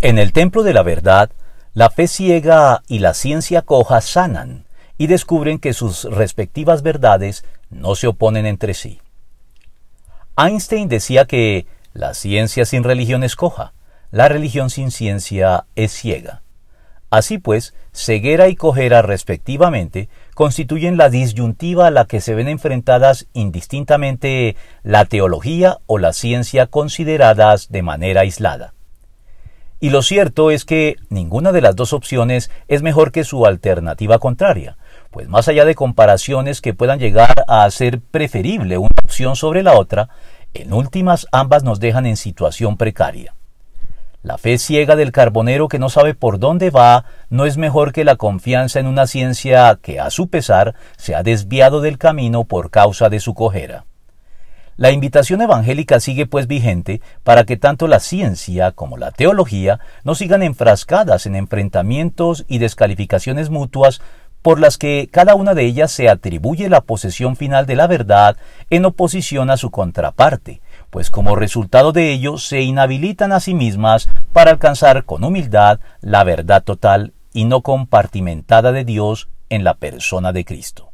En el templo de la verdad, la fe ciega y la ciencia coja sanan y descubren que sus respectivas verdades no se oponen entre sí. Einstein decía que la ciencia sin religión es coja, la religión sin ciencia es ciega. Así pues, ceguera y cojera respectivamente constituyen la disyuntiva a la que se ven enfrentadas indistintamente la teología o la ciencia consideradas de manera aislada. Y lo cierto es que ninguna de las dos opciones es mejor que su alternativa contraria, pues más allá de comparaciones que puedan llegar a ser preferible una opción sobre la otra, en últimas ambas nos dejan en situación precaria. La fe ciega del carbonero que no sabe por dónde va no es mejor que la confianza en una ciencia que, a su pesar, se ha desviado del camino por causa de su cojera. La invitación evangélica sigue pues vigente para que tanto la ciencia como la teología no sigan enfrascadas en enfrentamientos y descalificaciones mutuas por las que cada una de ellas se atribuye la posesión final de la verdad en oposición a su contraparte, pues como resultado de ello se inhabilitan a sí mismas para alcanzar con humildad la verdad total y no compartimentada de Dios en la persona de Cristo.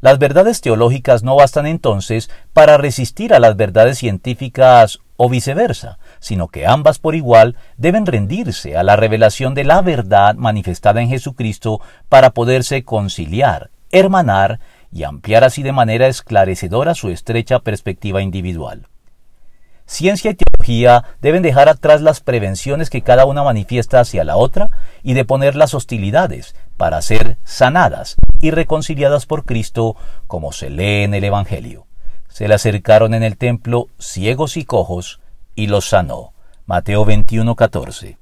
Las verdades teológicas no bastan entonces para resistir a las verdades científicas o viceversa, sino que ambas por igual deben rendirse a la revelación de la verdad manifestada en Jesucristo para poderse conciliar, hermanar y ampliar así de manera esclarecedora su estrecha perspectiva individual. Ciencia y teología deben dejar atrás las prevenciones que cada una manifiesta hacia la otra y deponer las hostilidades para ser sanadas y reconciliadas por Cristo como se lee en el Evangelio. Se le acercaron en el templo ciegos y cojos y los sanó. Mateo 21:14.